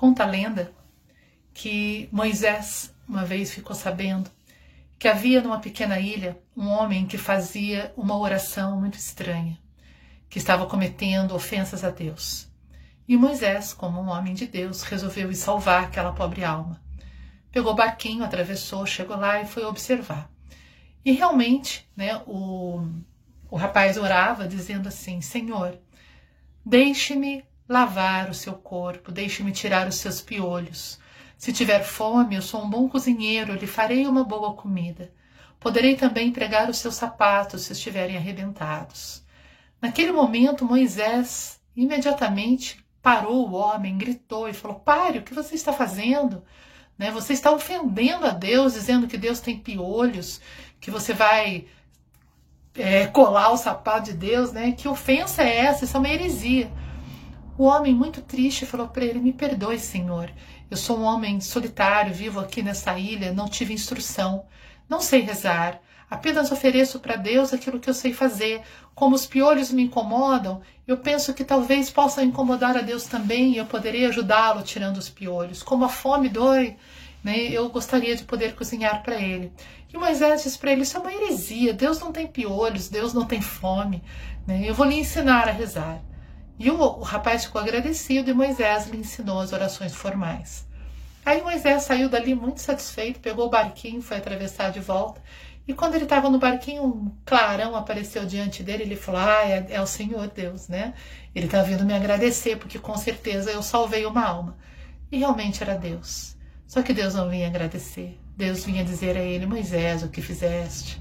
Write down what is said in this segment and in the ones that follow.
Conta a lenda que Moisés uma vez ficou sabendo que havia numa pequena ilha um homem que fazia uma oração muito estranha, que estava cometendo ofensas a Deus. E Moisés, como um homem de Deus, resolveu ir salvar aquela pobre alma. Pegou o barquinho, atravessou, chegou lá e foi observar. E realmente, né, o, o rapaz orava dizendo assim: Senhor, deixe-me lavar o seu corpo, deixe-me tirar os seus piolhos. Se tiver fome, eu sou um bom cozinheiro, lhe farei uma boa comida. Poderei também pregar os seus sapatos se estiverem arrebentados. Naquele momento, Moisés imediatamente parou o homem, gritou e falou: Pare, o que você está fazendo? Né? Você está ofendendo a Deus, dizendo que Deus tem piolhos, que você vai é, colar o sapato de Deus, né? Que ofensa é essa? Isso é uma heresia. O homem, muito triste, falou para ele: Me perdoe, Senhor. Eu sou um homem solitário, vivo aqui nessa ilha, não tive instrução, não sei rezar. Apenas ofereço para Deus aquilo que eu sei fazer. Como os piolhos me incomodam, eu penso que talvez possa incomodar a Deus também e eu poderia ajudá-lo tirando os piolhos. Como a fome dói, né, eu gostaria de poder cozinhar para ele. E Moisés diz para ele: Isso é uma heresia. Deus não tem piolhos, Deus não tem fome. Né, eu vou lhe ensinar a rezar. E o, o rapaz ficou agradecido e Moisés lhe ensinou as orações formais. Aí Moisés saiu dali muito satisfeito, pegou o barquinho, foi atravessar de volta. E quando ele estava no barquinho, um clarão apareceu diante dele. Ele falou: Ah, é, é o Senhor Deus, né? Ele está vindo me agradecer, porque com certeza eu salvei uma alma. E realmente era Deus. Só que Deus não vinha agradecer. Deus vinha dizer a ele: Moisés, o que fizeste?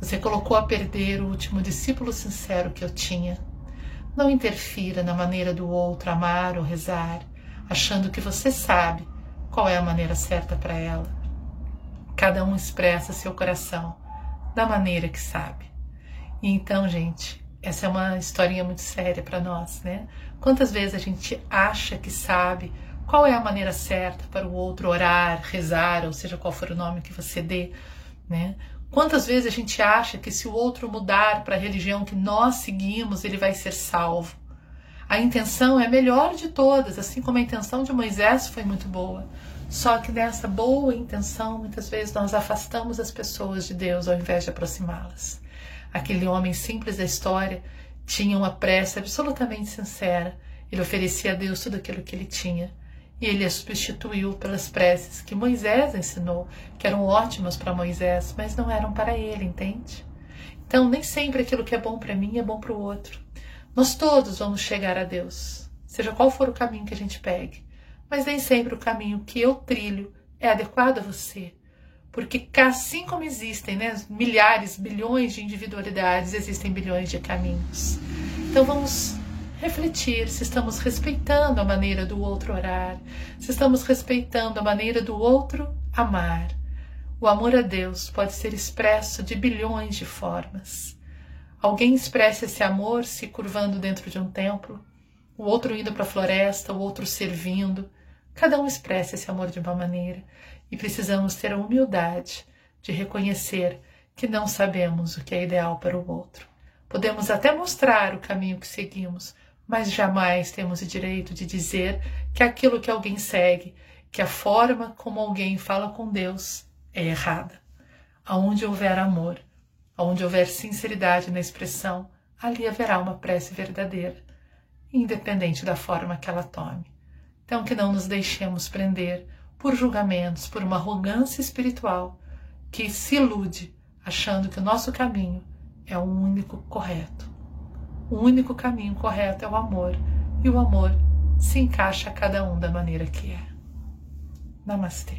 Você colocou a perder o último discípulo sincero que eu tinha. Não interfira na maneira do outro amar ou rezar, achando que você sabe qual é a maneira certa para ela. Cada um expressa seu coração da maneira que sabe. E então, gente, essa é uma historinha muito séria para nós, né? Quantas vezes a gente acha que sabe qual é a maneira certa para o outro orar, rezar, ou seja, qual for o nome que você dê, né? Quantas vezes a gente acha que se o outro mudar para a religião que nós seguimos, ele vai ser salvo? A intenção é a melhor de todas, assim como a intenção de Moisés foi muito boa. Só que nessa boa intenção, muitas vezes nós afastamos as pessoas de Deus ao invés de aproximá-las. Aquele homem simples da história tinha uma prece absolutamente sincera. Ele oferecia a Deus tudo aquilo que ele tinha. Ele a substituiu pelas preces que Moisés ensinou, que eram ótimas para Moisés, mas não eram para ele, entende? Então, nem sempre aquilo que é bom para mim é bom para o outro. Nós todos vamos chegar a Deus, seja qual for o caminho que a gente pegue, mas nem sempre o caminho que eu trilho é adequado a você. Porque assim como existem né, milhares, bilhões de individualidades, existem bilhões de caminhos. Então vamos refletir se estamos respeitando a maneira do outro orar, se estamos respeitando a maneira do outro amar. O amor a Deus pode ser expresso de bilhões de formas. Alguém expressa esse amor se curvando dentro de um templo, o outro indo para a floresta, o outro servindo. Cada um expressa esse amor de uma maneira e precisamos ter a humildade de reconhecer que não sabemos o que é ideal para o outro. Podemos até mostrar o caminho que seguimos, mas jamais temos o direito de dizer que aquilo que alguém segue, que a forma como alguém fala com Deus é errada. Aonde houver amor, Onde houver sinceridade na expressão, ali haverá uma prece verdadeira, independente da forma que ela tome. Então, que não nos deixemos prender por julgamentos, por uma arrogância espiritual que se ilude achando que o nosso caminho é o único correto. O único caminho correto é o amor, e o amor se encaixa a cada um da maneira que é. Namastê.